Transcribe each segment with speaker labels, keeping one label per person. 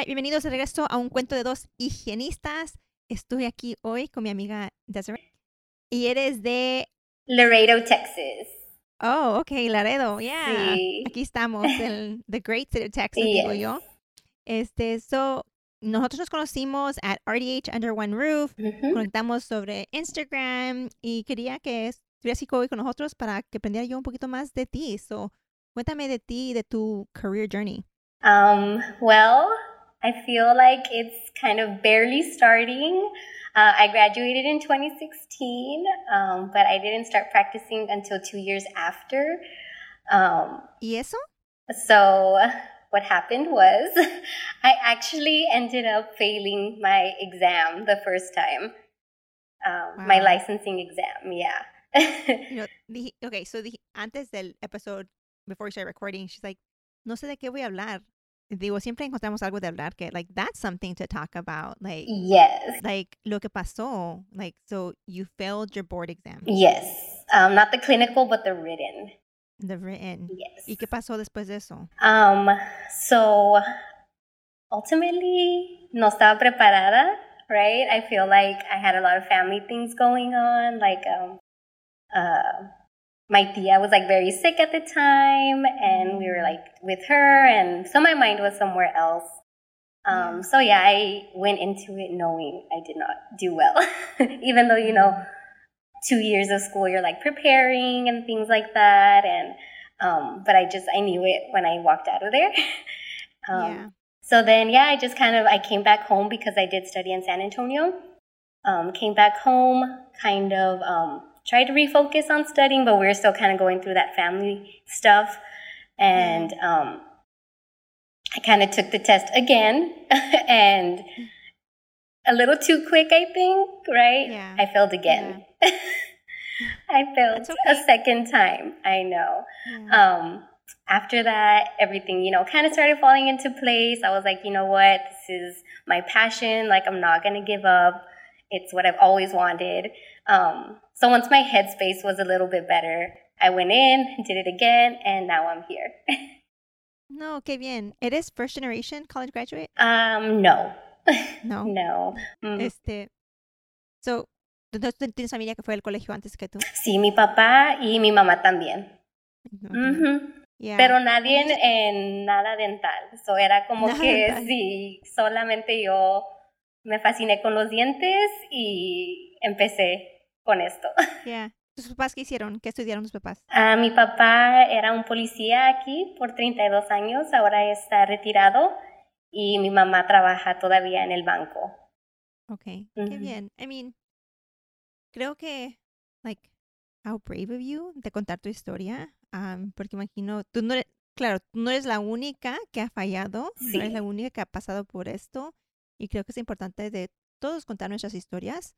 Speaker 1: Right, bienvenidos de regreso a un cuento de dos higienistas. Estoy aquí hoy con mi amiga Desiree y eres de
Speaker 2: Laredo, Texas.
Speaker 1: Oh, ok, Laredo, yeah.
Speaker 2: Sí.
Speaker 1: Aquí estamos, el the great city of Texas, digo
Speaker 2: Yes.
Speaker 1: yo. Este, so, nosotros nos conocimos at RDH Under One Roof,
Speaker 2: Ujú.
Speaker 1: conectamos sobre Instagram y quería que estuvieras hoy con nosotros para que aprendiera yo un poquito más de ti. So, cuéntame de ti y de tu career journey.
Speaker 2: Um, well, I feel like it's kind of barely starting. Uh, I graduated in 2016, um, but I didn't start practicing until two years after. Um,
Speaker 1: ¿Y eso?
Speaker 2: so, what happened was I actually ended up failing my exam the first time, um, my licensing exam, yeah.
Speaker 1: You know, dije- okay, so dije- antes del episode, before we started recording, she's like, no sé de qué voy a hablar. Digo, siempre encontramos algo de hablar que, like, that's something to talk about. Like,
Speaker 2: yes.
Speaker 1: like, lo que pasó. Like, so you failed your board exam,
Speaker 2: Yes. Um, not the clinical, but the written.
Speaker 1: the written.
Speaker 2: Yes.
Speaker 1: ¿Y qué pasó después de eso?
Speaker 2: Um, so ultimately, no estaba preparada, right? I feel like I had a lot of family things going on. Like, um, uh, my tia was like very sick at the time, and we were like with her, and so my mind was somewhere else. Um, so yeah, I went into it knowing I did not do well, even though you know, two years of school, you're like preparing and things like that, and um, but I just I knew it when I walked out of there. um,
Speaker 1: yeah.
Speaker 2: So then, yeah, I just kind of I came back home because I did study in San Antonio. Um, came back home, kind of um, tried to refocus on studying, but we were still kind of going through that family stuff, and um, I kind of took the test again, and a little too quick, I think. Right?
Speaker 1: Yeah.
Speaker 2: I failed again. I failed
Speaker 1: That's
Speaker 2: a second time. I know
Speaker 1: yeah.
Speaker 2: um, after that, everything, you know, kind of started falling into place. I was like, you know what? This is my passion. Like, I'm not going to give up. It's what I've always wanted. Um, so once my headspace was a little bit better, I went in, did it again, and now I'm here.
Speaker 1: No, qué bien. ¿Eres first generation college graduate?
Speaker 2: um, no.
Speaker 1: No.
Speaker 2: no. Mm.
Speaker 1: Este, so, ¿tú no- tú tienes familia que fue al colegio antes que tú?
Speaker 2: Sí, mi papá y mi mamá también.
Speaker 1: No, no.
Speaker 2: Ujú.
Speaker 1: Yeah.
Speaker 2: Pero nadie en, en nada dental. So era como
Speaker 1: Nada
Speaker 2: que
Speaker 1: dental.
Speaker 2: sí, solamente yo me fasciné con los dientes y empecé con esto.
Speaker 1: Yeah. ¿Tus papás qué hicieron? ¿Qué estudiaron tus papás?
Speaker 2: Ah, mi papá era un policía aquí por 32 años, ahora está retirado y mi mamá trabaja todavía en el banco.
Speaker 1: Okay, qué
Speaker 2: Ujú.
Speaker 1: bien. I mean, creo que, like, how brave of you de contar tu historia, um, porque imagino, tú no eres, claro, tú no eres la única que ha fallado, no eres
Speaker 2: Sí.
Speaker 1: la única que ha pasado por esto, y creo que es importante de todos contar nuestras historias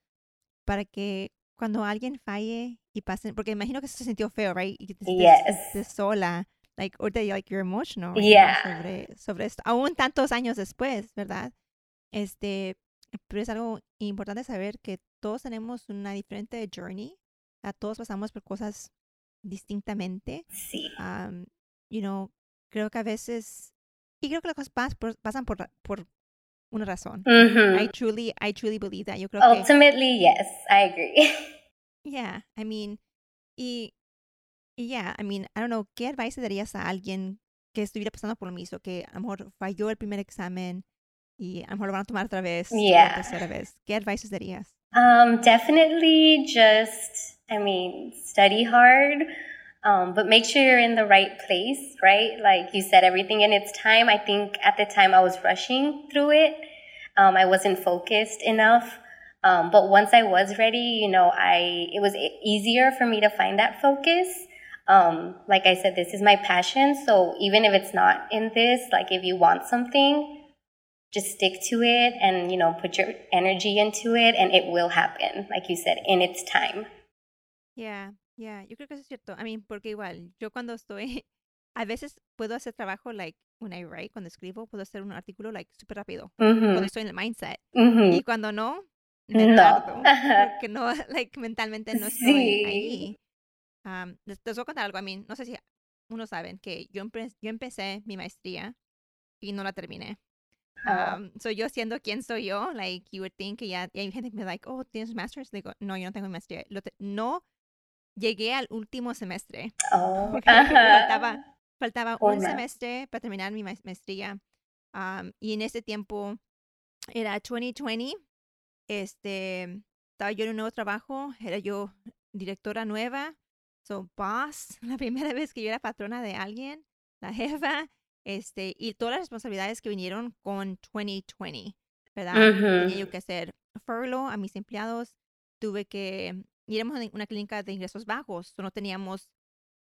Speaker 1: para que cuando alguien falle y pasen, porque imagino que se sintió feo, right? Y te
Speaker 2: Yes.
Speaker 1: sola, like, or that, like, you're emotional
Speaker 2: Yeah.
Speaker 1: sobre, sobre esto, aún tantos años después, ¿verdad? Este, pero es algo importante saber que todos tenemos una diferente journey, a todos pasamos por cosas distintamente,
Speaker 2: Sí.
Speaker 1: um, you know, creo que a veces, y creo que las cosas pas- por- pasan por, por una razón.
Speaker 2: Ujú.
Speaker 1: I truly, I truly believe that. Yo creo que,
Speaker 2: Ultimately, yes, I agree.
Speaker 1: yeah, I mean, y, y yeah, I mean, I don't know, ¿qué advice darías a alguien que estuviera pasando por lo mismo, que a lo mejor falló el primer examen y a lo mejor lo van a tomar otra vez, la
Speaker 2: Yeah.
Speaker 1: tercera vez? ¿Qué advice darías?
Speaker 2: Um, definitely just, I mean, study hard, um, but make sure you're in the right place, right? Like you said, everything in its time. I think at the time I was rushing through it. Um, I wasn't focused enough. Um, but once I was ready, you know, I it was easier for me to find that focus. Um, like I said, this is my passion. So even if it's not in this, like if you want something, just stick to it and, you know, put your energy into it and it will happen, like you said, in its time.
Speaker 1: Yeah, yeah, yo creo que eso es cierto. I mean, porque igual, yo cuando estoy, a veces puedo hacer trabajo, like, when I write, cuando escribo, puedo hacer un artículo, like, súper rápido, cuando
Speaker 2: Mhm.
Speaker 1: estoy en el mindset.
Speaker 2: Mhm.
Speaker 1: Y cuando no, me
Speaker 2: No.
Speaker 1: tardo, porque no, like, mentalmente no estoy
Speaker 2: Sí.
Speaker 1: ahí. Um, les, les voy a contar algo a mí, no sé si unos saben que yo, empe- yo empecé mi maestría y no la terminé.
Speaker 2: Oh.
Speaker 1: Um, so yo siendo quien soy yo, like, you would think que ya, y hay gente que me like, oh, ¿tienes un master's? Digo, no, yo no tengo maestría. Lo te- no llegué al último semestre.
Speaker 2: Oh.
Speaker 1: porque faltaba, faltaba un
Speaker 2: Una.
Speaker 1: semestre para terminar mi maes- maestría. Um, y en ese tiempo era 2020. Este, estaba yo en un nuevo trabajo, era yo directora nueva, so boss, la primera vez que yo era patrona de alguien, la jefa, este, y todas las responsabilidades que vinieron con 2020, ¿verdad? Tenía
Speaker 2: Mhm.
Speaker 1: yo que hacer furlough a mis empleados, tuve que, y éramos en una clínica de ingresos bajos, so no teníamos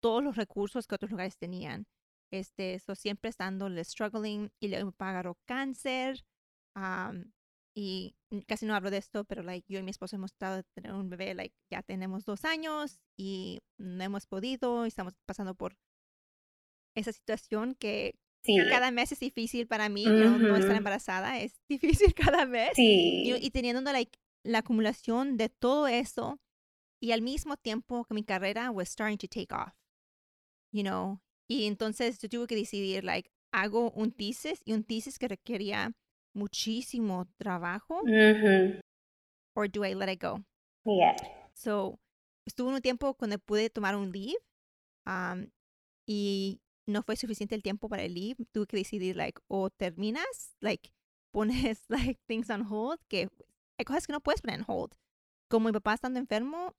Speaker 1: todos los recursos que otros lugares tenían. Este, so siempre estando struggling y me pagaron cáncer. am, y casi no hablo de esto, pero like yo y mi esposo hemos tratado de tener un bebé, like ya tenemos dos años y no hemos podido, y estamos pasando por esa situación que
Speaker 2: Sí.
Speaker 1: cada mes es difícil para mí, you know, no estar embarazada es difícil cada mes. Y,
Speaker 2: Sí.
Speaker 1: y teniendo like, la acumulación de todo eso y al mismo tiempo que mi carrera was starting to take off, you know. Y entonces yo tuve que decidir, like, hago un thesis y un thesis que requería muchísimo trabajo
Speaker 2: Mhm.
Speaker 1: or do I let it go?
Speaker 2: Yeah.
Speaker 1: So, estuve un tiempo cuando pude tomar un leave um, y no fue suficiente el tiempo para el leave. Tuve que decidir, like, o terminas, like, pones, like, things on hold, que hay cosas que no puedes poner en hold. Como mi papá estando enfermo,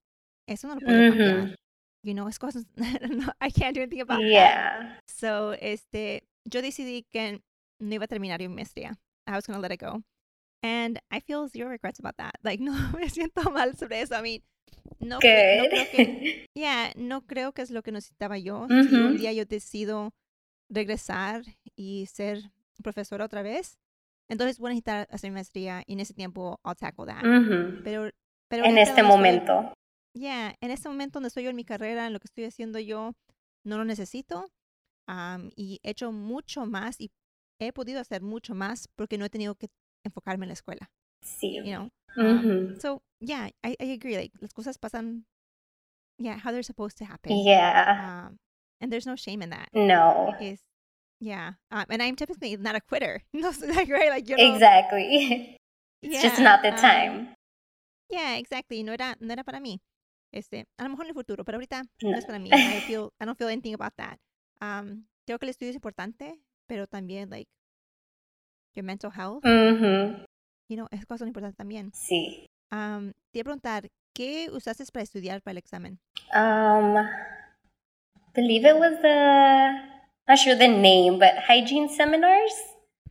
Speaker 1: eso no lo puedo cambiar. You know, es cosas, no, I can't do anything about that.
Speaker 2: Yeah.
Speaker 1: So, este, yo decidí que no iba a terminar mi maestría. I was going to let it go. And I feel zero regrets about that. Like, no me siento mal sobre eso. I mean, no, no creo que, yeah, no creo que es lo que necesitaba yo. Si un día yo decido regresar y ser profesora otra vez, entonces voy a necesitar hacer mi maestría y en ese tiempo I'll tackle that. Pero, pero
Speaker 2: En este
Speaker 1: donde
Speaker 2: momento.
Speaker 1: Yeah, en este momento donde estoy yo en mi carrera, en lo que estoy haciendo yo, no lo necesito. am, y he hecho mucho más y he podido hacer mucho más porque no he tenido que enfocarme en la escuela,
Speaker 2: Sí.
Speaker 1: you know. Um,
Speaker 2: Mhm.
Speaker 1: so, yeah, I, I agree. Like, las cosas pasan, yeah, how they're supposed to happen.
Speaker 2: Yeah.
Speaker 1: Um, and there's no shame in that.
Speaker 2: No.
Speaker 1: Is yeah. Um, and I'm typically not a quitter. No, like, right? Like, you know,
Speaker 2: Exactly. It's just
Speaker 1: yeah,
Speaker 2: not the
Speaker 1: um,
Speaker 2: time.
Speaker 1: Yeah, exactly. No era, no era para mí. Este, a lo mejor en el futuro, pero ahorita
Speaker 2: No.
Speaker 1: no es para mí. I feel, I don't feel anything about that. Um, creo que el estudio es importante, pero también, like, your mental health,
Speaker 2: Mhm.
Speaker 1: you know, es cosa importante también.
Speaker 2: Sí.
Speaker 1: Um, te iba a preguntar, ¿qué usaste para estudiar para el examen?
Speaker 2: Um, believe it was the not sure the name, but hygiene seminars.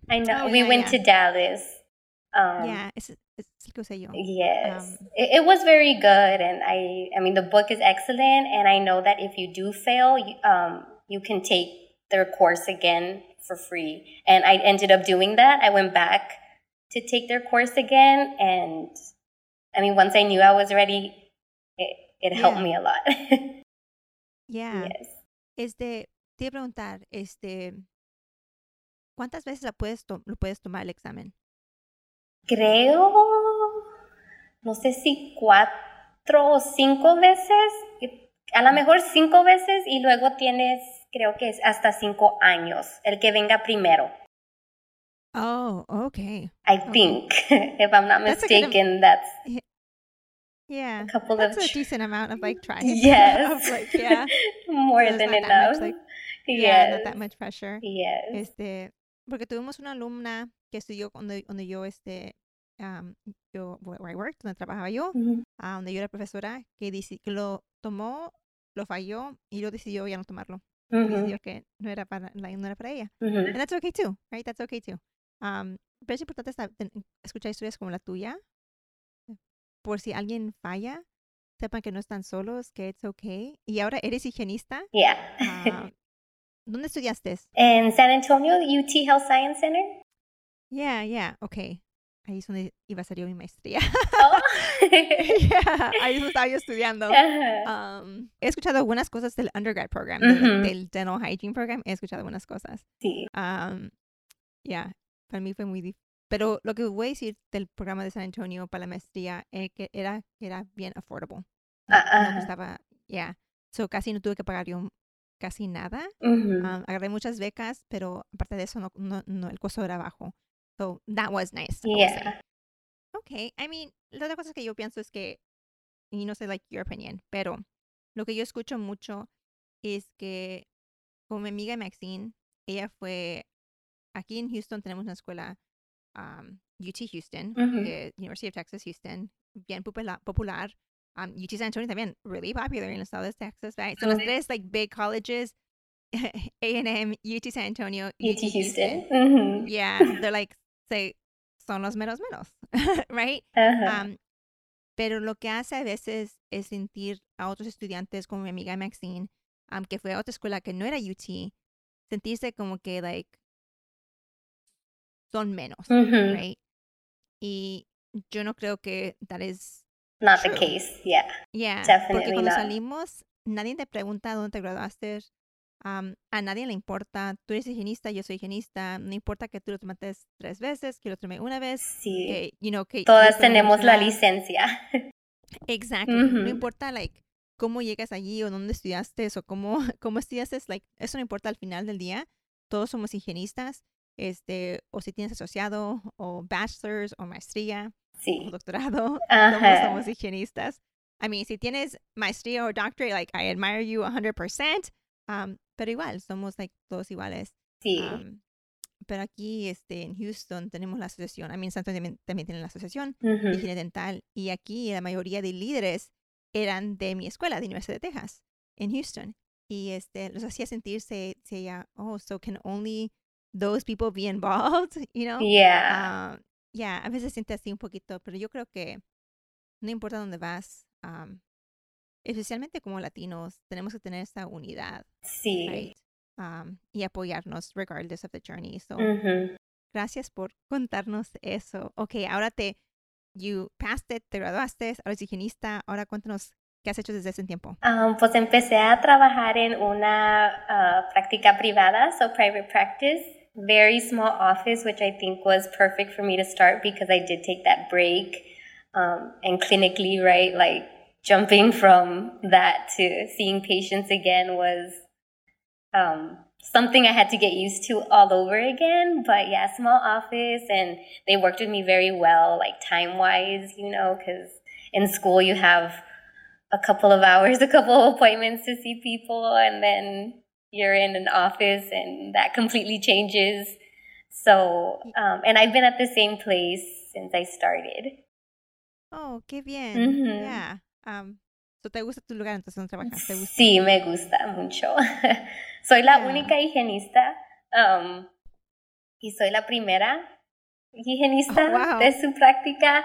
Speaker 2: I know
Speaker 1: Oh,
Speaker 2: we
Speaker 1: yeah,
Speaker 2: went
Speaker 1: yeah.
Speaker 2: to Dallas. Um,
Speaker 1: yeah, es el que usé.
Speaker 2: Yes,
Speaker 1: Um,
Speaker 2: it, it was very good, and I I mean the book is excellent, and I know that if you do fail, you, um, you can take their course again for free. And I ended up doing that. I went back to take their course again, and I mean once I knew I was ready, it it helped me a lot.
Speaker 1: Yeah.
Speaker 2: yes.
Speaker 1: Este, te iba a preguntar, este, ¿cuántas veces la puedes to- lo puedes tomar el examen?
Speaker 2: Creo, no sé si cuatro o cinco veces, a lo mejor cinco veces y luego tienes, creo que es hasta cinco años, el que venga primero.
Speaker 1: Oh, okay.
Speaker 2: I
Speaker 1: Okay.
Speaker 2: think, if I'm not
Speaker 1: That's
Speaker 2: mistaken, that's
Speaker 1: Yeah.
Speaker 2: a couple
Speaker 1: That's
Speaker 2: of
Speaker 1: a decent amount of like tries.
Speaker 2: yes,
Speaker 1: of, like, yeah.
Speaker 2: more
Speaker 1: So
Speaker 2: than
Speaker 1: much,
Speaker 2: enough.
Speaker 1: like,
Speaker 2: yes,
Speaker 1: Yeah, not that much pressure.
Speaker 2: yes.
Speaker 1: Este, porque tuvimos una alumna que estudió donde, donde yo, este, um, yo, where I worked, donde trabajaba yo, donde yo era profesora, que, que lo tomó, lo falló y lo decidió ya no tomarlo.
Speaker 2: Mhm.
Speaker 1: Decidió que no era para, like, no era para ella.
Speaker 2: Mhm.
Speaker 1: And that's okay too, right? That's okay too. Um, pero es importante escuchar historias como la tuya, por si alguien falla, sepan que no están solos, que it's okay. Y ahora eres higienista.
Speaker 2: Yeah.
Speaker 1: Ah, ¿Dónde estudiaste?
Speaker 2: In San Antonio, UT Health Science Center.
Speaker 1: Yeah, yeah, ok. Ahí es donde iba a salir mi maestría.
Speaker 2: Oh.
Speaker 1: yeah, ahí es donde estaba yo estudiando. Um, he escuchado algunas cosas del undergrad program, del, del dental hygiene program. He escuchado algunas cosas.
Speaker 2: Sí.
Speaker 1: Um, yeah, para mí fue muy difícil. Pero lo que voy a decir del programa de San Antonio para la maestría es que era, que era bien affordable. No,
Speaker 2: Ah,
Speaker 1: no
Speaker 2: ajá.
Speaker 1: costaba, yeah. So casi no tuve que pagar yo casi nada.
Speaker 2: Ujú.
Speaker 1: Um, agarré muchas becas, pero aparte de eso, no, no, no, el costo era bajo. So that was nice.
Speaker 2: Yeah.
Speaker 1: Okay, I mean, la otra cosa que yo pienso es que, y no sé, like, your opinion, pero lo que yo escucho mucho es que, como mi amiga Maxine, ella fue, aquí en Houston tenemos una escuela, um, UT Houston,
Speaker 2: Ujú.
Speaker 1: que University of Texas Houston, bien popula- popular. Um, UT San Antonio también, really popular en el estado de Texas, right? Son los tres, like, big colleges, A&M, UT San Antonio,
Speaker 2: UT Houston. Ujú.
Speaker 1: Yeah, they're like, say, son los menos menos, right? Um, pero lo que hace a veces es sentir a otros estudiantes como mi amiga Maxine, um, que fue a otra escuela que no era UT, sentirse como que, like, son menos, right? Y yo no creo que that is,
Speaker 2: Not the
Speaker 1: True.
Speaker 2: case. Yeah.
Speaker 1: yeah, porque
Speaker 2: Definitely
Speaker 1: cuando
Speaker 2: not.
Speaker 1: salimos, nadie te pregunta dónde te graduaste, um, a nadie le importa, tú eres higienista, yo soy higienista, no importa que tú lo tomaste tres veces, que lo tomé una vez,
Speaker 2: Sí.
Speaker 1: que, you know, que
Speaker 2: Todas
Speaker 1: la
Speaker 2: tenemos la licencia.
Speaker 1: Exactly. No
Speaker 2: Ujú.
Speaker 1: importa, like, cómo llegas allí o dónde estudiaste o cómo, cómo estudiaste, like, eso no importa al final del día. Todos somos higienistas, este, o si tienes asociado, o bachelor's, o maestría, o
Speaker 2: Sí.
Speaker 1: doctorado, todos somos higienistas. I mean, si tienes maestría o doctorate, like, I admire you 100%, um, pero igual, somos, like, todos iguales.
Speaker 2: Sí.
Speaker 1: Um, pero aquí, este, en Houston, tenemos la asociación. I mean, Santo también, también tiene la asociación
Speaker 2: Ujú.
Speaker 1: de higiene dental. Y aquí la mayoría de líderes eran de mi escuela, de Universidad de Texas, en Houston. Y este, los hacía sentirse, decía, oh, so can only those people be involved, you know?
Speaker 2: Yeah.
Speaker 1: Ah, yeah, a veces siente así un poquito, pero yo creo que no importa dónde vas, um, especialmente como latinos, tenemos que tener esa unidad,
Speaker 2: Sí.
Speaker 1: right? Um, y apoyarnos regardless of the journey. So. Gracias por contarnos eso. Ok, ahora te, you passed it, te graduaste, ahora eres higienista. Ahora cuéntanos qué has hecho desde ese tiempo.
Speaker 2: Um, pues empecé a trabajar en una uh, práctica privada, so private practice, very small office, which I think was perfect for me to start because I did take that break um, and clinically, right, like jumping from that to seeing patients again was um, something I had to get used to all over again. But yeah, small office, and they worked with me very well, like time wise, you know, because in school you have a couple of hours, a couple of appointments to see people, and then you're in an office, and that completely changes. So, um, and I've been at the same place since I started.
Speaker 1: Oh, qué bien.
Speaker 2: Ujú.
Speaker 1: Yeah. Um, so ¿Te gusta tu lugar entonces donde trabajas? ¿Te gusta?
Speaker 2: Sí, me gusta mucho. soy la única higienista um, y soy la primera higienista
Speaker 1: Oh, wow.
Speaker 2: de su práctica.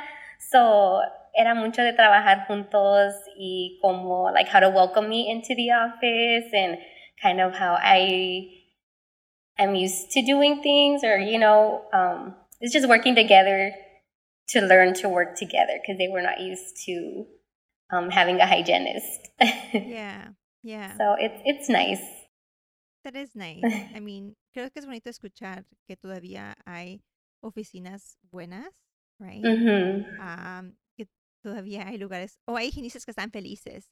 Speaker 2: So, era mucho de trabajar juntos y como, like, how to welcome me into the office and kind of how I am used to doing things or, you know, um, it's just working together to learn to work together because they were not used to um, having a hygienist.
Speaker 1: Yeah, yeah.
Speaker 2: So it's it's nice.
Speaker 1: That is nice. I mean, creo que es bonito escuchar que todavía hay oficinas buenas, right?
Speaker 2: Mhm.
Speaker 1: um, que todavía hay lugares, o hay higienistas que están felices,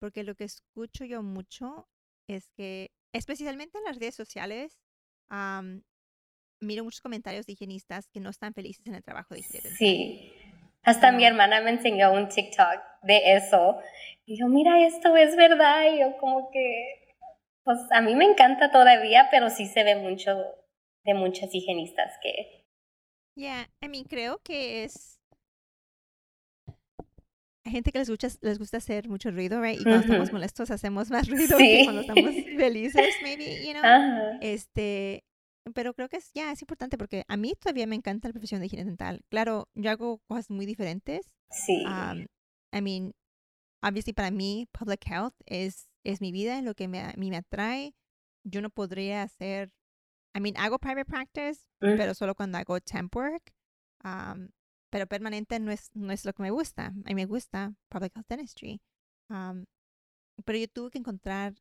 Speaker 1: porque lo que escucho yo mucho es que, especialmente en las redes sociales, um, miro muchos comentarios de higienistas que no están felices en el trabajo de higiene.
Speaker 2: Sí. Hasta mi hermana me enseñó un TikTok de eso. Y yo, mira, esto es verdad. Y yo como que, pues a mí me encanta todavía, pero sí se ve mucho de muchas higienistas que...
Speaker 1: Yeah, I mean, creo que es... Hay gente que les gusta, les gusta hacer mucho ruido, right? Y cuando estamos molestos hacemos más ruido
Speaker 2: Sí.
Speaker 1: que cuando estamos felices, maybe, you know?
Speaker 2: Ajá.
Speaker 1: Este, pero creo que es, ya, es importante porque a mí todavía me encanta la profesión de higiene dental. Claro, yo hago cosas muy diferentes.
Speaker 2: Sí.
Speaker 1: Um, I mean, obviously para mí, public health es, es mi vida, lo que me, a mí me atrae. Yo no podría hacer I mean, hago private practice,
Speaker 2: Mm.
Speaker 1: pero solo cuando hago temp work. Um, pero permanente no es, no es lo que me gusta. A mí me gusta public health dentistry. Um, pero yo tuve que encontrar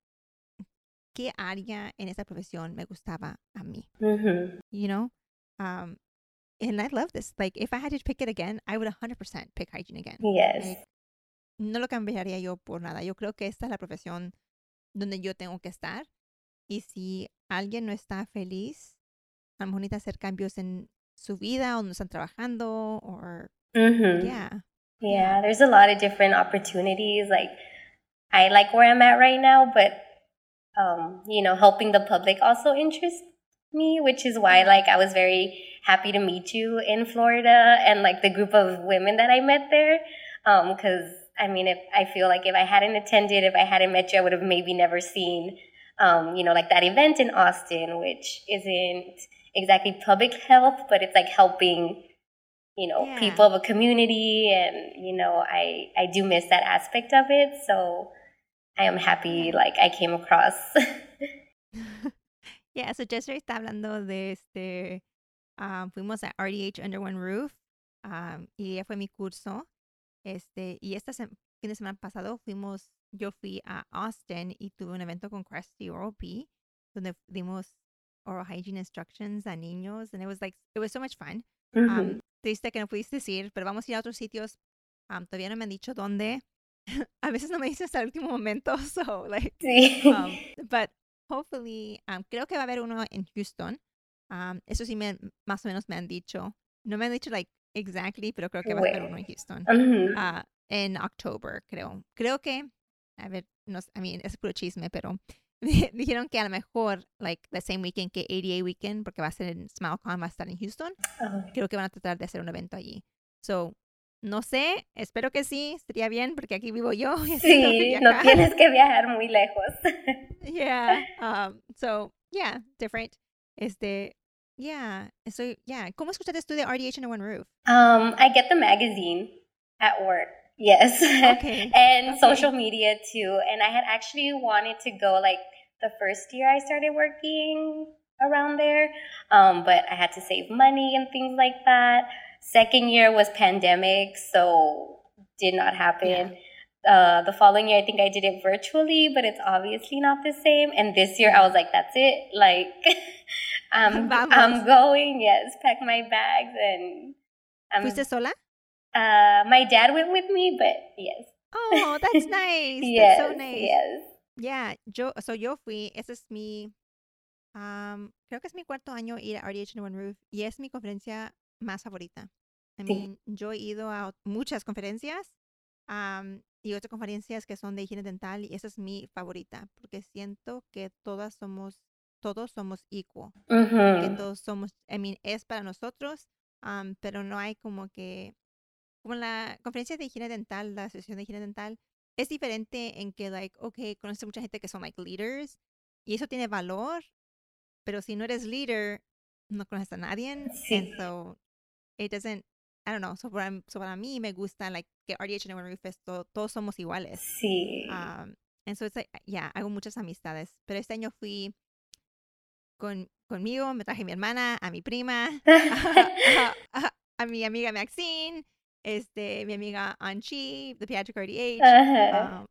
Speaker 1: qué área en esa profesión me gustaba a mí.
Speaker 2: Mhm.
Speaker 1: You know? Um, and I love this. Like, if I had to pick it again, I would 100% pick hygiene again.
Speaker 2: Yes.
Speaker 1: Like, no lo cambiaría yo por nada. Yo creo que esta es la profesión donde yo tengo que estar. Y si alguien no está feliz, a lo mejor necesita hacer cambios en su vida o no están trabajando o
Speaker 2: Mhm.
Speaker 1: yeah.
Speaker 2: Yeah, there's a lot of different opportunities. Like, I like where I'm at right now, but um, you know, helping the public also interests me, which is why like I was very happy to meet you in Florida and like the group of women that I met there. Um, because I mean, if I feel like if I hadn't attended, if I hadn't met you, I would have maybe never seen, um, you know, like that event in Austin, which isn't exactly public health, but it's like helping you know
Speaker 1: Yeah.
Speaker 2: people of a community and you know i i do miss that aspect of it so i am happy like i came across
Speaker 1: yeah, so Jessray está hablando de este, ah, fuimos a RDH Under One Roof ah, y ella fue mi curso. Este, y este fin de semana pasado fuimos, yo fui a Austin y tuve un evento con Krusty Oral B donde dimos oral hygiene instructions a niños and it was like, it was so much fun. Um, triste que no pudiste decir, pero vamos a ir a otros sitios. Um, todavía no me han dicho dónde. a veces no me dicen hasta el último momento, so like,
Speaker 2: Sí.
Speaker 1: um, but hopefully, um, creo que va a haber uno en Houston. Um, eso sí, me, más o menos me han dicho. No me han dicho like exactly, pero creo que va a haber
Speaker 2: Where?
Speaker 1: uno en Houston.
Speaker 2: Mhm.
Speaker 1: Ah, en October, creo. Creo que, a ver, no, I mean, es puro chisme, pero dijeron que a lo mejor, like, the same weekend que ADA weekend, porque va a ser en SmileCon, va a estar en Houston,
Speaker 2: Oh,
Speaker 1: creo que van a tratar de hacer un evento allí. So, no sé, espero que sí, estaría bien, porque aquí vivo yo.
Speaker 2: sí no tienes que viajar muy lejos
Speaker 1: yeah. Um, so, yeah, different. Este, yeah. So, yeah. ¿Cómo es que usted estudia RDH under one roof?
Speaker 2: um i get the magazine at work yes
Speaker 1: Okay.
Speaker 2: and
Speaker 1: Okay.
Speaker 2: social media too and i had actually wanted to go like the first year i started working around there um, but i had to save money and things like that second year was pandemic so did not happen uh, the following year i think i did it virtually but it's obviously not the same and this year i was like that's it like i'm,
Speaker 1: Vamos.
Speaker 2: I'm going yes pack my bags and I'm,
Speaker 1: ¿Fuiste sola?
Speaker 2: uh, my dad went with me but yes
Speaker 1: Oh, that's nice.
Speaker 2: yes
Speaker 1: That's so nice.
Speaker 2: yes
Speaker 1: Yeah, yo, so yo fui, ese es mi, um, creo que es mi cuarto año ir a RDH under one roof y es mi conferencia más favorita. I
Speaker 2: Sí.
Speaker 1: mean, yo he ido a muchas conferencias um, y otras conferencias que son de higiene dental y esa es mi favorita porque siento que todas somos, todos somos equal. que
Speaker 2: Mhm.
Speaker 1: todos somos, I mean, es para nosotros, um, pero no hay como que, como en la conferencia de higiene dental, la asociación de higiene dental, es diferente en que, like, okay, conoces mucha gente que son, like, leaders, y eso tiene valor, pero si no eres leader, no conoces a nadie,
Speaker 2: Sí.
Speaker 1: and so, it doesn't, I don't know, so para, so para mí me gusta, like, que RDH and Roof es to- todos somos iguales.
Speaker 2: Sí.
Speaker 1: Um, and so it's like, yeah, hago muchas amistades. Pero este año fui con, conmigo, me traje a mi hermana, a mi prima, a, a- a mi amiga Maxine, este, mi amiga Anchi, de Pediatric RDH. Um,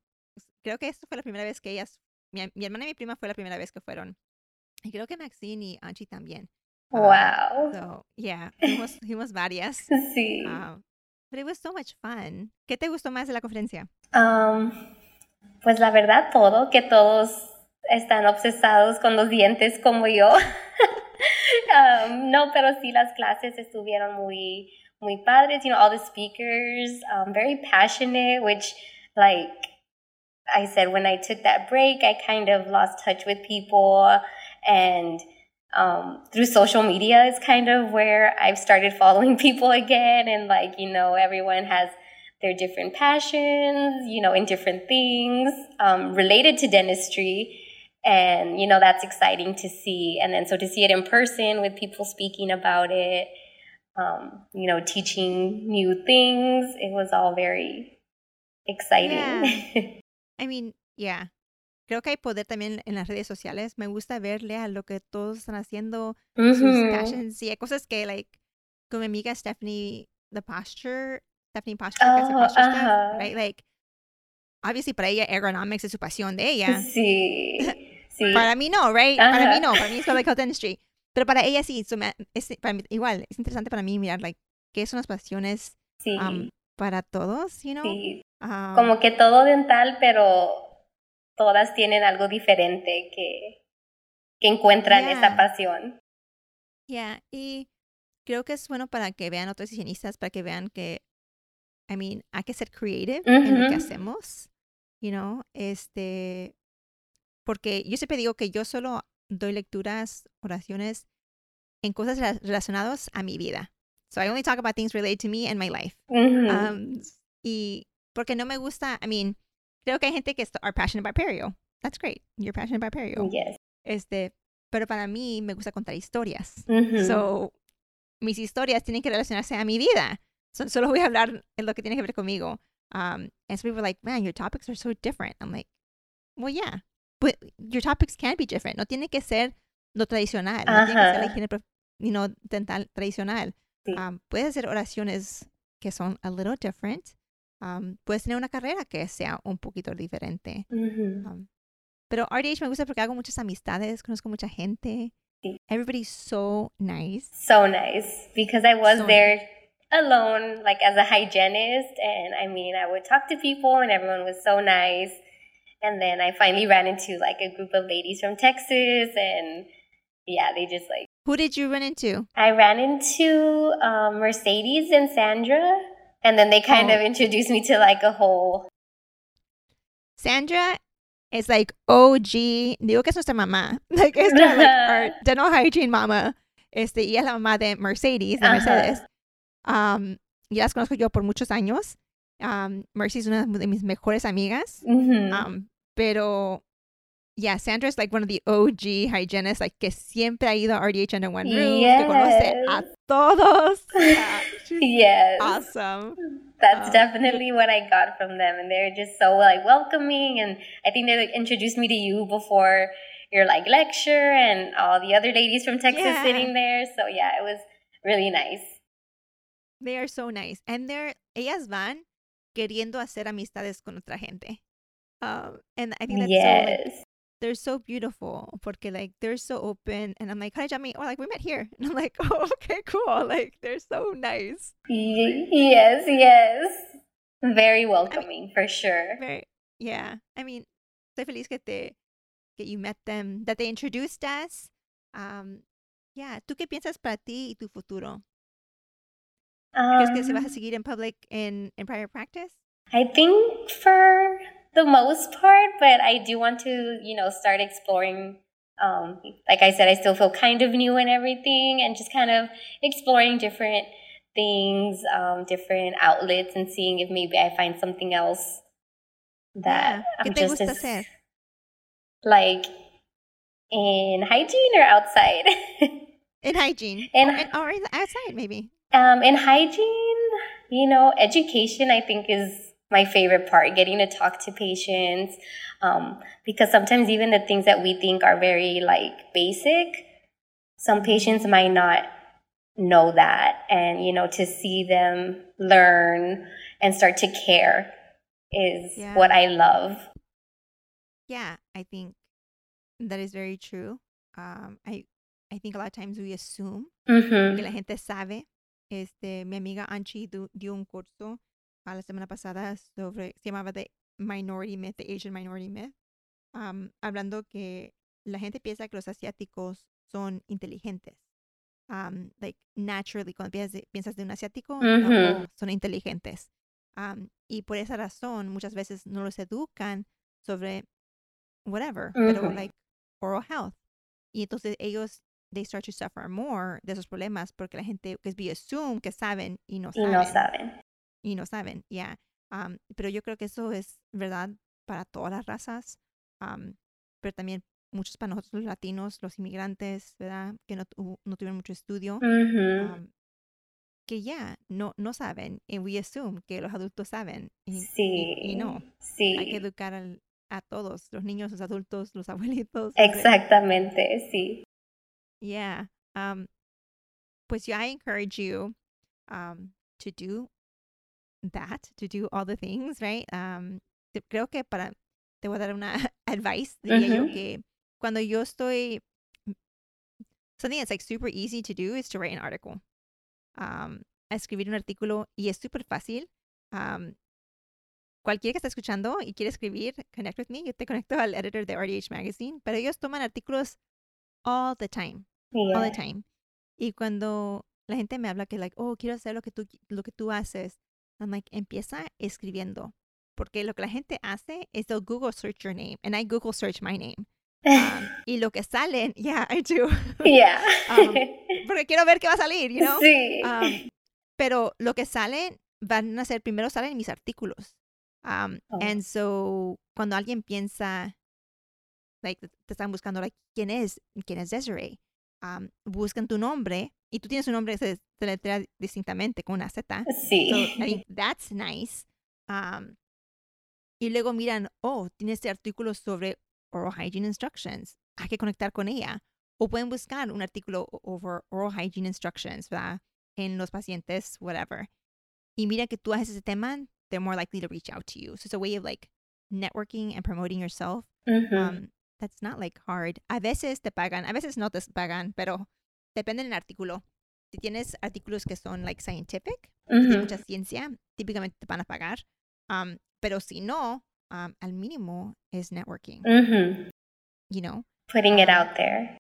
Speaker 1: creo que esta fue la primera vez que ellas, mi, mi hermana y mi prima fue la primera vez que fueron. Y creo que Maxine y Anchi también. Um,
Speaker 2: wow.
Speaker 1: So, yeah, fuimos, fuimos varias.
Speaker 2: Sí.
Speaker 1: Um, but it was so much fun. ¿Qué te gustó más de la conferencia?
Speaker 2: Um, pues la verdad todo, que todos están obsesados con los dientes como yo. um, no, pero sí las clases estuvieron muy, muy padres. You know, all the speakers, um, very passionate, which like I said, when I took that break, I kind of lost touch with people and um, through social media is kind of where I've started following people again and like, you know, everyone has their different passions, you know, in different things um, related to dentistry. And, you know, that's exciting to see. And then so to see it in person with people speaking about it, um, you know, teaching new things, it was all very exciting.
Speaker 1: I mean, yeah. Creo que hay poder también en las redes sociales. Me gusta verle a lo que todos están haciendo,
Speaker 2: Mhm.
Speaker 1: sus fashions. Y hay cosas que, like, con mi amiga Stephanie, the posture, Stephanie Posture, que hace
Speaker 2: Oh,
Speaker 1: posture stuff,
Speaker 2: ajá.
Speaker 1: right? Like, obviously para ella, ergonomics es su pasión de ella.
Speaker 2: Sí, sí.
Speaker 1: Para mí no, right? Para mí no, para mí es public health dentistry. Pero para ella sí, so me- es, para mí- igual, es interesante para mí mirar, like, qué son las pasiones
Speaker 2: Sí,
Speaker 1: um, para todos, you know?
Speaker 2: sí.
Speaker 1: Um,
Speaker 2: Como que todo dental, pero todas tienen algo diferente que, que encuentran
Speaker 1: Yeah.
Speaker 2: esa pasión.
Speaker 1: Yeah, y creo que es bueno para que vean otros higienistas, para que vean que, I mean, hay que ser creative en lo que hacemos, you know, este, porque yo siempre digo que yo solo doy lecturas, oraciones en cosas rela- relacionadas a mi vida. So I only talk about things related to me and my life. Um, y porque no me gusta, I mean, creo que hay gente que are passionate about perio. That's great. You're passionate about perio.
Speaker 2: Yes.
Speaker 1: Este, pero para mí me gusta contar historias.
Speaker 2: Ujú.
Speaker 1: So, mis historias tienen que relacionarse a mi vida. So, solo voy a hablar en lo que tiene que ver conmigo. Um, and so people were like, man, your topics are so different. I'm like, well, yeah, but your topics can be different. No tiene que ser lo tradicional. No tiene que ser la higiene you know, dental tradicional.
Speaker 2: Sí.
Speaker 1: Um, puedes hacer oraciones que son a little different. Um, puedes tener una carrera que sea un poquito diferente.
Speaker 2: Ujú.
Speaker 1: Um, pero RDH me gusta porque hago muchas amistades, conozco mucha gente.
Speaker 2: Sí.
Speaker 1: Everybody's so nice.
Speaker 2: So nice because I was
Speaker 1: So
Speaker 2: there alone, like as a hygienist, and I mean, I would talk to people, and everyone was so nice. And then I finally ran into like a group of ladies from Texas, and yeah, they just like
Speaker 1: Who did you run into?
Speaker 2: I ran into um, Mercedes and Sandra, and then they kind
Speaker 1: Oh.
Speaker 2: of introduced me to like a whole.
Speaker 1: Sandra is like OG. Digo que es nuestra mamá. Like, es nuestra, like, our dental hygiene mama. Este, y es la mamá de Mercedes, de
Speaker 2: Ajá.
Speaker 1: Mercedes. Um, ya las conozco yo por muchos años. Um, Mercy es una de mis mejores amigas.
Speaker 2: Mhm.
Speaker 1: Um, pero, yeah, Sandra es like one of the OG hygienists, like que siempre ha ido a RDH under one roof, que conoce a
Speaker 2: Yes.
Speaker 1: todos. Yeah,
Speaker 2: yes.
Speaker 1: awesome.
Speaker 2: That's
Speaker 1: Um,
Speaker 2: definitely what I got from them, and they're just so like welcoming. And I think they like, introduced me to you before your like lecture, and all the other ladies from Texas
Speaker 1: Yeah.
Speaker 2: sitting there. So yeah, it was really nice.
Speaker 1: They are so nice. And they're, ellas van queriendo hacer amistades con otra gente. Um, and I think that's so, like,
Speaker 2: yes,
Speaker 1: they're so beautiful porque like they're so open and I'm like, hi Jamie, or like we met here. And I'm like, oh, okay, cool. Like they're so nice.
Speaker 2: Yes, yes. Very welcoming for sure.
Speaker 1: Very, yeah. I mean, estoy feliz que te, que you met them, that they introduced us. Um, yeah. ¿Tú qué piensas para ti y tu futuro? ¿Crees que se vas a
Speaker 2: Um,
Speaker 1: seguir en public in, in private practice?
Speaker 2: I think for the most part, but I do want to, you know, start exploring. Um, like I said, I still feel kind of new and everything, and just kind of exploring different things, um, different outlets, and seeing if maybe I find something else that
Speaker 1: Yeah.
Speaker 2: I'm just as
Speaker 1: hacer?
Speaker 2: like in hygiene or outside.
Speaker 1: In hygiene.
Speaker 2: In-
Speaker 1: or, in, or outside, maybe.
Speaker 2: Um, in hygiene, you know, education I think is my favorite part, getting to talk to patients. Um, because sometimes even the things that we think are very like basic, some patients might not know that. And, you know, to see them learn and start to care is
Speaker 1: Yeah.
Speaker 2: what I love.
Speaker 1: Yeah, I think that is very true. Um, I I think a lot of times we assume
Speaker 2: Mm-hmm.
Speaker 1: la gente sabe. Este, mi amiga Anchi dio un curso la semana pasada sobre, se llamaba The Minority Myth, The Asian Minority Myth, um, hablando que la gente piensa que los asiáticos son inteligentes. Um, like, naturally, cuando piensas de, piensas de un asiático, no,
Speaker 2: Ujú.
Speaker 1: oh, son inteligentes. Um, y por esa razón, muchas veces no los educan sobre whatever, pero
Speaker 2: Ujú.
Speaker 1: like oral health. Y entonces ellos they start to suffer more de esos problemas porque la gente que we assume que saben y no
Speaker 2: Y
Speaker 1: saben
Speaker 2: no saben.
Speaker 1: Y no saben, yeah. Um, pero yo creo que eso es verdad para todas las razas, um, pero también muchos para nosotros los latinos, los inmigrantes, ¿verdad? Que no, no tuvieron mucho estudio, um, que ya no, no saben, y we assume que los adultos saben, y,
Speaker 2: Sí.
Speaker 1: y no.
Speaker 2: Sí.
Speaker 1: Hay que educar al, a todos, los niños, los adultos, los abuelitos.
Speaker 2: Exactamente, sí.
Speaker 1: Yeah. Um, pues yo I encourage you um, to do that, to do all the things, right? Um, creo que para, te voy a dar una advice, diría yo, que cuando yo estoy, something that's like super easy to do is to write an article. Um, escribir un artículo y es súper fácil. Um, cualquiera que está escuchando y quiere escribir, connect with me. Yo te conecto al editor de RDH Magazine, pero ellos toman artículos all the time, all the time. Y cuando la gente me habla que like, oh, quiero hacer lo que tú lo que tú haces, I'm like, empieza escribiendo, porque lo que la gente hace es they'll Google search your name, and I Google search my name. Um, y lo que salen, yeah, I do.
Speaker 2: Yeah.
Speaker 1: um, porque quiero ver qué va a salir, you know?
Speaker 2: Sí.
Speaker 1: Um, pero lo que salen van a ser, primero salen mis artículos. Um,
Speaker 2: Oh.
Speaker 1: And so, cuando alguien piensa, like, te están buscando, like, ¿quién es? ¿Quién es Desiree? Um, buscan tu nombre y tú tienes un nombre que se deletrea distintamente con una Z.
Speaker 2: Sí.
Speaker 1: So, I think that's nice. Um, y luego miran, oh, tiene este artículo sobre oral hygiene instructions. Hay que conectar con ella. O pueden buscar un artículo over oral hygiene instructions, ¿verdad? En los pacientes, whatever. Y mira que tú haces ese tema, they're more likely to reach out to you. So it's a way of like networking and promoting yourself.
Speaker 2: Ujú.
Speaker 1: Um, that's not like hard. A veces te pagan, a veces no te pagan, pero depende del artículo. Si tienes artículos que son like scientific, tiene
Speaker 2: Ujú.
Speaker 1: mucha ciencia, típicamente te van a pagar. Um, pero si no, um, al mínimo es networking, you know?
Speaker 2: Putting it
Speaker 1: Um,
Speaker 2: out there.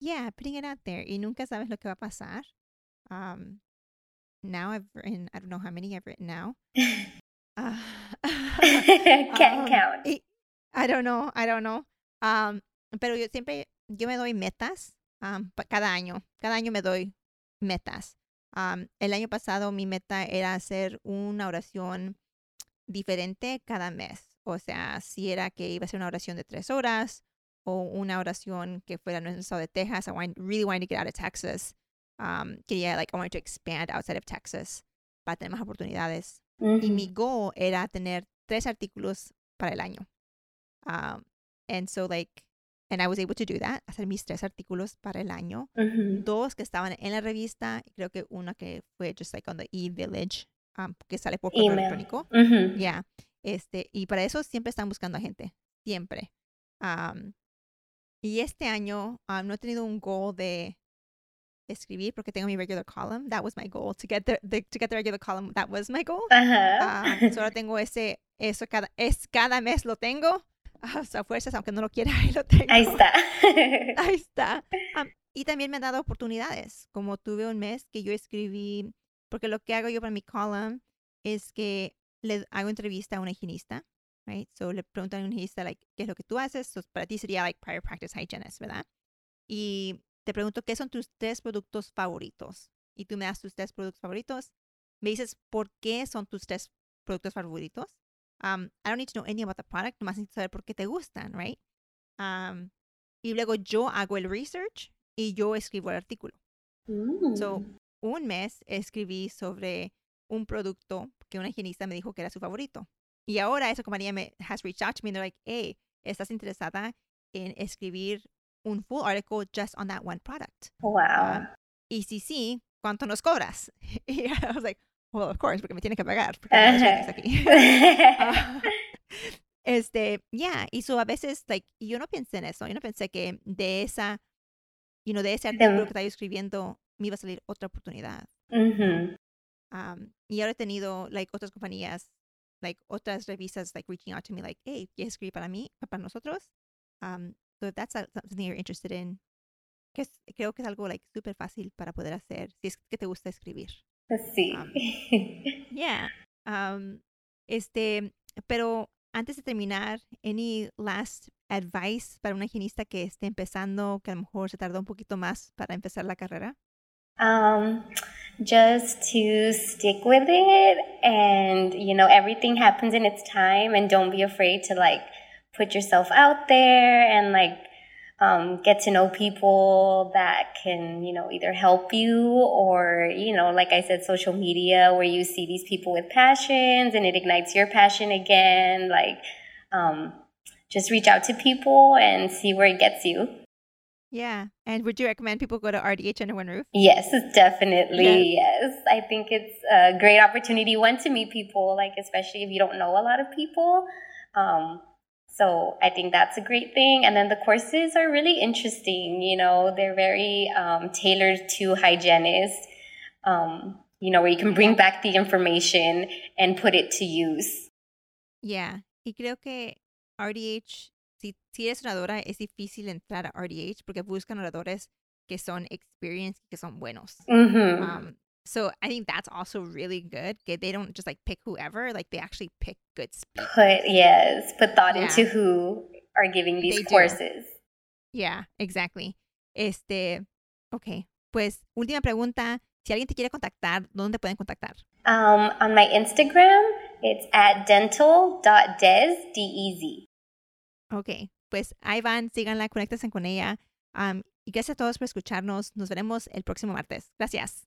Speaker 1: Yeah, putting it out there. Y nunca sabes lo que va a pasar. Um, now I've written, I don't know how many I've written now. Uh,
Speaker 2: Can't
Speaker 1: um,
Speaker 2: count.
Speaker 1: I don't know, I don't know. Um, pero yo siempre, yo me doy metas um, cada año. Cada año me doy metas. Um, el año pasado mi meta era hacer una oración diferente cada mes. O sea, si era que iba a ser una oración de tres horas o una oración que fuera en el estado de Texas. I want, really wanted to get out of Texas. Um, quería, like, I wanted to expand outside of Texas para tener más oportunidades. Y mi goal era tener tres artículos para el año. Um, and so, like, and I was able to do that, hacer mis tres artículos para el año. Dos que estaban en la revista, y creo que una que fue just like on the e-village, um, que sale por correo electrónico.
Speaker 2: Ujú.
Speaker 1: Yeah. Este, y para eso siempre están buscando a gente. Siempre. Um, y este año um, no he tenido un goal de escribir porque tengo mi regular column. That was my goal. To get the, the- to get the regular column, that was my goal.
Speaker 2: Ajá.
Speaker 1: Um, solo tengo ese, eso cada, es cada mes lo tengo. Ah, sea, fuerzas, aunque no lo quiera, ahí lo tengo.
Speaker 2: Ahí está.
Speaker 1: Ahí está. Am, y también me han dado oportunidades, como tuve un mes que yo escribí, porque lo que hago yo para mi column es que le hago entrevista a una higienista, right? So le preguntan a un higienista, like, ¿qué es lo que tú haces? So, para ti sería, like, prior practice hygienist, ¿verdad? Y te pregunto, ¿qué son tus tres productos favoritos? Y tú me das tus tres productos favoritos. Me dices, ¿por qué son tus tres productos favoritos? Um, I don't need to know anything about the product, nomás necesito saber por qué te gustan, right? Um, y luego yo hago el research y yo escribo el artículo. So,
Speaker 2: Mm.
Speaker 1: un mes escribí sobre un producto que una higienista me dijo que era su favorito. Y ahora esa compañía me has reached out to me and they're like, hey, ¿estás interesada en escribir un full article just on that one product?
Speaker 2: Wow.
Speaker 1: Um, y si sí, ¿cuánto nos cobras? Y I was like, well, of course, porque me tiene que pagar. Porque aquí. Este, yeah, y so a veces, like, yo no pensé en eso, yo no pensé que de esa, you know, de ese artículo que estaba escribiendo me iba a salir otra oportunidad. Um, y ahora he tenido, like, otras compañías, like, otras revistas, like, reaching out to me, like, hey, ¿quieres escribir para mí, para nosotros? Um, so if that's a- something you're interested in, que es- creo que es algo, like, súper fácil para poder hacer, si es que te gusta escribir.
Speaker 2: Sí.
Speaker 1: Um, Yeah. Um, este, pero antes de terminar, any last advice para una higienista que esté empezando, que a lo mejor se tardó un poquito más para empezar la carrera?
Speaker 2: Um, just to stick with it and you know everything happens in its time and don't be afraid to like put yourself out there and like um, get to know people that can you know either help you or you know like i said social media where you see these people with passions and it ignites your passion again like um, just reach out to people and see where it gets you.
Speaker 1: Yeah. And would you recommend people go to RDH Under One Roof?
Speaker 2: Yes, definitely. Yes. I think it's a great opportunity, one, to meet people, like, especially if you don't know a lot of people. Um, so I think that's a great thing. And then the courses are really interesting. You know, they're very um, tailored to hygienists, um, you know, where you can bring back the information and put it to use.
Speaker 1: Yeah. Y creo que RDH si, si eres oradora, es difícil entrar a RDH porque buscan oradores que son experienced, que son buenos.
Speaker 2: Mm-hmm.
Speaker 1: Um, so I think that's also really good. They don't just like pick whoever, like they actually pick good speakers.
Speaker 2: Put yes, put thought
Speaker 1: Yeah.
Speaker 2: into who are giving these
Speaker 1: They do.
Speaker 2: courses.
Speaker 1: Yeah, exactly. Este, ok, pues última pregunta. Si alguien te quiere contactar, ¿dónde pueden contactar?
Speaker 2: Um, on my Instagram, it's at dental.des, D-E-Z.
Speaker 1: Ok, pues ahí van, síganla, conéctense con ella. Um, y gracias a todos por escucharnos. Nos veremos el próximo martes. Gracias.